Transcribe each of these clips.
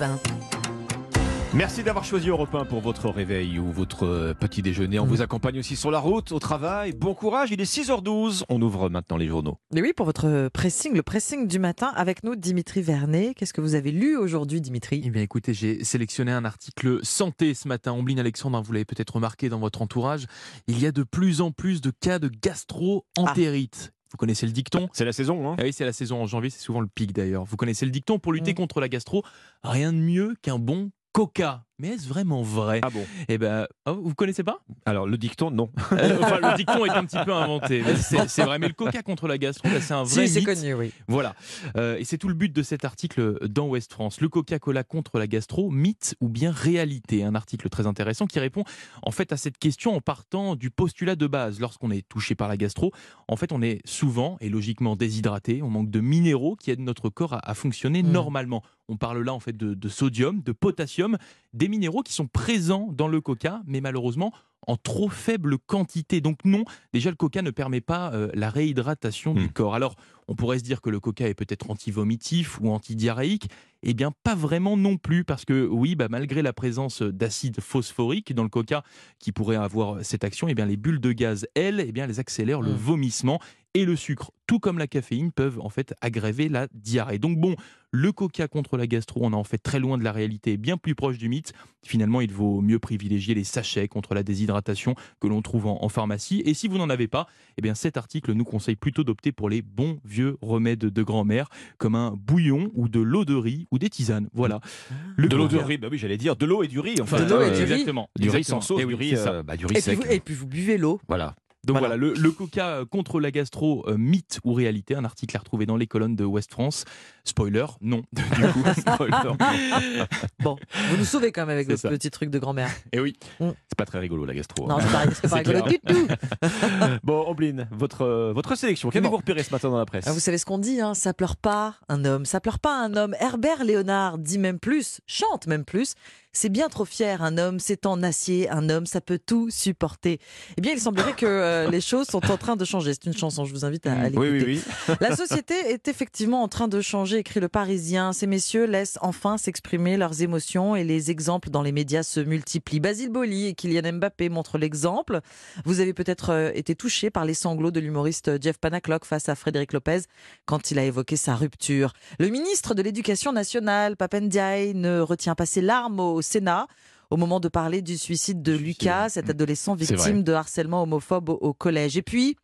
Europe 1. Merci d'avoir choisi Europe 1 pour votre réveil ou votre euh, petit déjeuner. On Mm. vous accompagne aussi sur la route, au travail. Bon courage, il est 6h12. On ouvre maintenant les journaux. Et oui, pour votre pressing, le pressing du matin, avec nous, Dimitri Vernet. Qu'est-ce que vous avez lu aujourd'hui, Dimitri? Eh bien écoutez, j'ai sélectionné un article santé ce matin. Ombline Alexandre, hein, vous l'avez peut-être remarqué dans votre entourage, il y a de plus en plus de cas de gastro-entérite. Vous connaissez le dicton? C'est la saison, hein Ah oui, c'est la saison en janvier, c'est souvent le pic d'ailleurs. Vous connaissez le dicton pour lutter Mm. contre la gastro, rien de mieux qu'un bon coca. Mais est-ce vraiment vrai? Ah bon? Eh ben, oh, vous connaissez pas? Alors, le dicton, non. Enfin, le dicton est un petit peu inventé. C'est vrai, mais le coca contre la gastro, là, c'est un vrai Si, c'est mythe. connu, oui. Voilà. Euh, et c'est tout le but de cet article dans Ouest France. Le Coca-Cola contre la gastro, mythe ou bien réalité? Un article très intéressant qui répond en fait à cette question en partant du postulat de base. Lorsqu'on est touché par la gastro, en fait, on est souvent et logiquement déshydraté. On manque de minéraux qui aident notre corps à, à fonctionner Mm. normalement. On parle là en fait de, de sodium, de potassium, des minéraux qui sont présents dans le coca, mais malheureusement en trop faible quantité. Donc non, déjà le coca ne permet pas euh, la réhydratation du Mm. corps. Alors on pourrait se dire que le coca est peut-être antivomitif ou antidiarrhéique. Eh bien, pas vraiment non plus, parce que oui, bah, malgré la présence d'acide phosphorique dans le coca qui pourrait avoir cette action, eh bien, les bulles de gaz, elles, eh bien, elles accélèrent le Mm. vomissement et le sucre, tout comme la caféine, peuvent en fait aggraver la diarrhée. Donc bon, le coca contre la gastro, on est en fait très loin de la réalité, bien plus proche du mythe. Finalement, il vaut mieux privilégier les sachets contre la déshydratation que l'on trouve en, en pharmacie. Et si vous n'en avez pas, eh bien cet article nous conseille plutôt d'opter pour les bons vieux remèdes de grand-mère, comme un bouillon ou de l'eau de riz ou des tisanes. Voilà. Le de l'eau de riz, bah oui, j'allais dire de l'eau et du riz. Enfin, De l'eau et du riz. Exactement. Du riz sans sauce, Eh oui, du riz, c'est ça. euh, bah, du riz Et puis, sec. vous, et puis vous buvez l'eau. Voilà. Donc Voilà. voilà, le, le coca euh, contre la gastro, euh, mythe ou réalité, un article à retrouver dans les colonnes de Ouest France. Spoiler, non. Du coup, spoiler. Bon, vous nous sauvez quand même avec le petit truc de grand-mère. Et oui. C'est pas très rigolo, la gastro. Non, hein. c'est pas, c'est pas C'est rigolo du tout. Bon, Ombline, votre, euh, votre sélection, qu'avez-vous Bon. repéré ce matin dans la presse Ah, vous savez ce qu'on dit, hein, ça pleure pas un homme, ça pleure pas un homme. Herbert Léonard dit même plus, chante même plus. C'est bien trop fier un homme, c'est en acier, un homme, ça peut tout supporter. Eh bien, il semblerait que euh, les choses sont en train de changer. C'est une chanson, je vous invite à, à l'écouter. Oui, oui, oui. La société est effectivement en train de changer, écrit le Parisien. Ces messieurs laissent enfin s'exprimer leurs émotions et les exemples dans les médias se multiplient. Basile Boli et Kylian Mbappé montrent l'exemple. Vous avez peut-être euh, été touché par les sanglots de l'humoriste Jeff Panaclock face à Frédéric Lopez quand il a évoqué sa rupture. Le ministre de l'Éducation nationale, Papendiaï, ne retient pas ses larmes au Sénat au moment de parler du suicide de Lucas, cet adolescent C'est victime de harcèlement homophobe au, au collège. Et puis,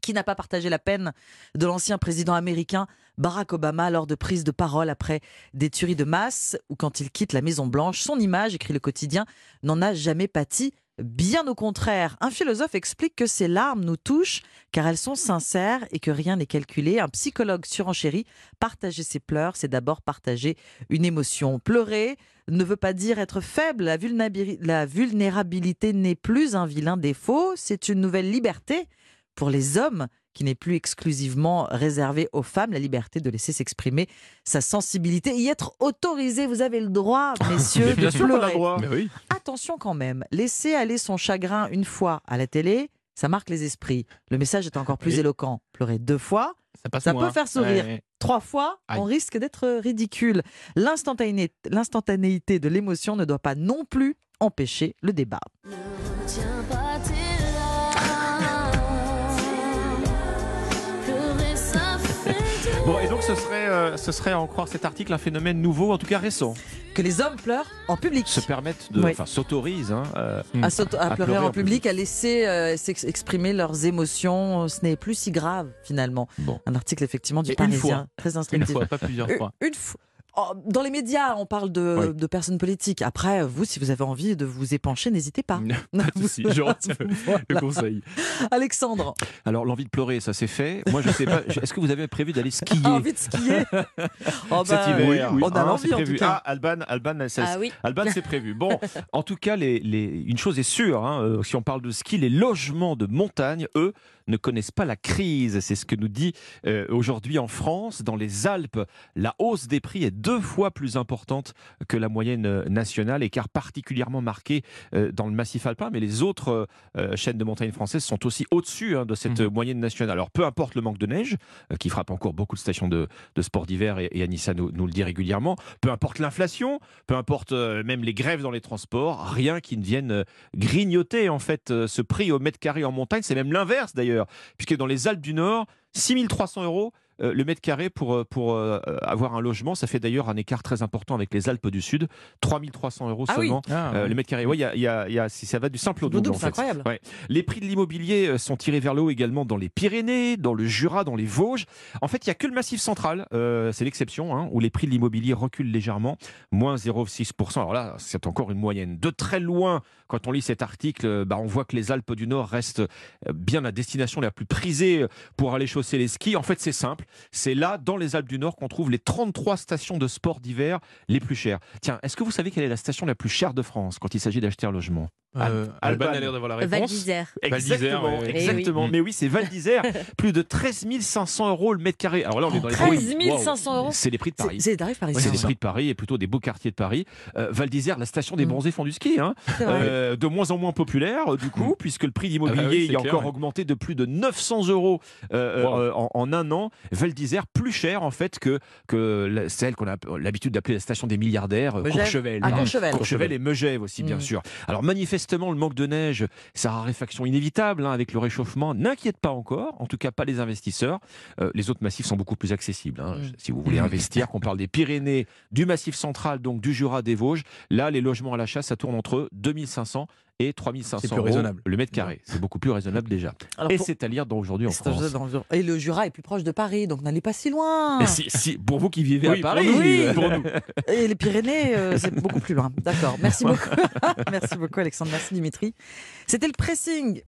qui n'a pas partagé la peine de l'ancien président américain Barack Obama lors de prises de parole après des tueries de masse ou quand il quitte la Maison Blanche. Son image, écrit le quotidien, n'en a jamais pâti. Bien au contraire, un philosophe explique que ces larmes nous touchent car elles sont sincères et que rien n'est calculé. Un psychologue surenchéri, partager ses pleurs, c'est d'abord partager une émotion. Pleurer ne veut pas dire être faible. La, vulnérabili- la vulnérabilité n'est plus un vilain défaut, c'est une nouvelle liberté pour les hommes qui n'est plus exclusivement réservée aux femmes, la liberté de laisser s'exprimer sa sensibilité, y être autorisé. Vous avez le droit, messieurs, Mais bien de sûr a le pleurer. droit. Mais oui. Attention quand même, laisser aller son chagrin une fois à la télé, ça marque les esprits. Le message est encore plus Oui. éloquent. Pleurer deux fois, Ça, passe Ça peut faire sourire. Ouais. trois fois, on risque d'être ridicule. L'instantanéité l'instantanéité de l'émotion ne doit pas non plus empêcher le débat. Tiens ce serait, euh, ce serait à en croire cet article un phénomène nouveau, en tout cas récent. Que les hommes pleurent en public. Se permettent de, Oui. enfin, s'autorisent. Hein, euh, à, pleurer en en public, à laisser euh, exprimer leurs émotions. Ce n'est plus si grave, finalement. Bon. Un article, effectivement, du Et une Parisien. Très Une instructif. fois, pas plusieurs Une- fois. Une fois. Oh, dans les médias, on parle de, Oui. de personnes politiques. Après, vous, si vous avez envie de vous épancher, n'hésitez pas. Pas de souci, je retiens le- Voilà. le conseil. Alexandre, Alors, l'envie de pleurer, ça c'est fait. Moi, je sais pas. Est-ce que vous avez prévu d'aller skier a envie de skier Oh, cet bah, hiver On a Hein, l'envie, en prévu. tout cas. Ah, Alban, Alban, Ah oui. Alban, c'est prévu. Bon, en tout cas, les, les- une chose est sûre, hein, euh, si on parle de ski, les logements de montagne, eux, ne connaissent pas la crise. C'est ce que nous dit euh, aujourd'hui en France, dans les Alpes. La hausse des prix est deux fois plus importante que la moyenne euh, nationale, écart particulièrement marqué euh, dans le massif alpin, mais les autres euh, chaînes de montagnes françaises sont aussi au-dessus hein, de cette euh, moyenne nationale. Alors peu importe le manque de neige, qui frappe encore beaucoup de stations de, de sport d'hiver, et, et Anissa nous, nous le dit régulièrement, peu importe l'inflation, peu importe même les grèves dans les transports, rien qui ne vienne grignoter en fait ce prix au mètre carré en montagne. C'est même l'inverse d'ailleurs, puisque dans les Alpes du Nord, 6300 euros euh, le mètre carré pour, euh, pour euh, avoir un logement. Ça fait d'ailleurs un écart très important avec les Alpes du Sud. 3300 euros Ah oui. seulement Ah, ouais. le mètre carré. Oui, il y a, il y a- il y a- ça va du simple au Double, double. en c'est fait. incroyable. Ouais. Les prix de l'immobilier sont tirés vers le haut également dans les Pyrénées, dans le Jura, dans les Vosges. En fait, il n'y a que le Massif central, c'est l'exception, hein, où les prix de l'immobilier reculent légèrement, moins 0,6%. Alors là, c'est encore une moyenne. De très loin, quand on lit cet article, euh, bah, on voit que les Alpes du Nord restent euh, bien la destination la plus prisée euh, pour aller chausser les skis. En fait, c'est simple. C'est là, dans les Alpes du Nord, qu'on trouve les 33 stations de sport d'hiver les plus chères. Tiens, est-ce que vous savez quelle est la station la plus chère de France quand il s'agit d'acheter un logement? Euh, Alban. Alban a l'air d'avoir la Val réponse. d'Isère. Val d'Isère, Exactement, ouais. exactement. Eh oui. Mais oui, c'est Val d'Isère, plus de 13 500 euros le mètre carré. Alors là, on est dans les 13 prix- 500 euros C'est les prix de Paris. c'est les tarifs Ouais, parisiens. c'est les prix de Paris et plutôt des beaux quartiers de Paris. Euh, Val d'Isère, la station des Mm. bronzés font du ski, hein. Euh, de moins en moins populaire euh, du coup, puisque le prix d'immobilier Ah bah oui, c'est il a clair, encore ouais. augmenté de plus de 900 euros euh, Wow. euh, en, en un an. Val d'Isère plus cher en fait que, que la- celle qu'on a l'habitude d'appeler la station des milliardaires. Courchevel. Ah. Courchevel. Courchevel et Megève aussi, bien Mm. sûr. Alors manifestement, le manque de neige, sa raréfaction inévitable hein, avec le réchauffement, n'inquiète pas encore, en tout cas pas les investisseurs. Euh, les autres massifs sont beaucoup plus accessibles. hein. Mm. Si vous voulez investir, qu'on parle des Pyrénées, du Massif central, donc du Jura, des Vosges, là, les logements à l'achat, ça tourne entre 2500 et 3500 C'est plus euros raisonnable. le mètre carré. C'est beaucoup plus raisonnable déjà. Alors, Et pour- c'est à lire aujourd'hui en un France. Et le Jura est plus proche de Paris, donc n'allez pas si loin. Et si, si- pour vous qui vivez Oui, à Paris, pour nous, oui, oui. pour nous. Et les Pyrénées, euh, c'est beaucoup plus loin. D'accord. Merci beaucoup. Merci beaucoup, Alexandre. Merci, Dimitri. C'était le pressing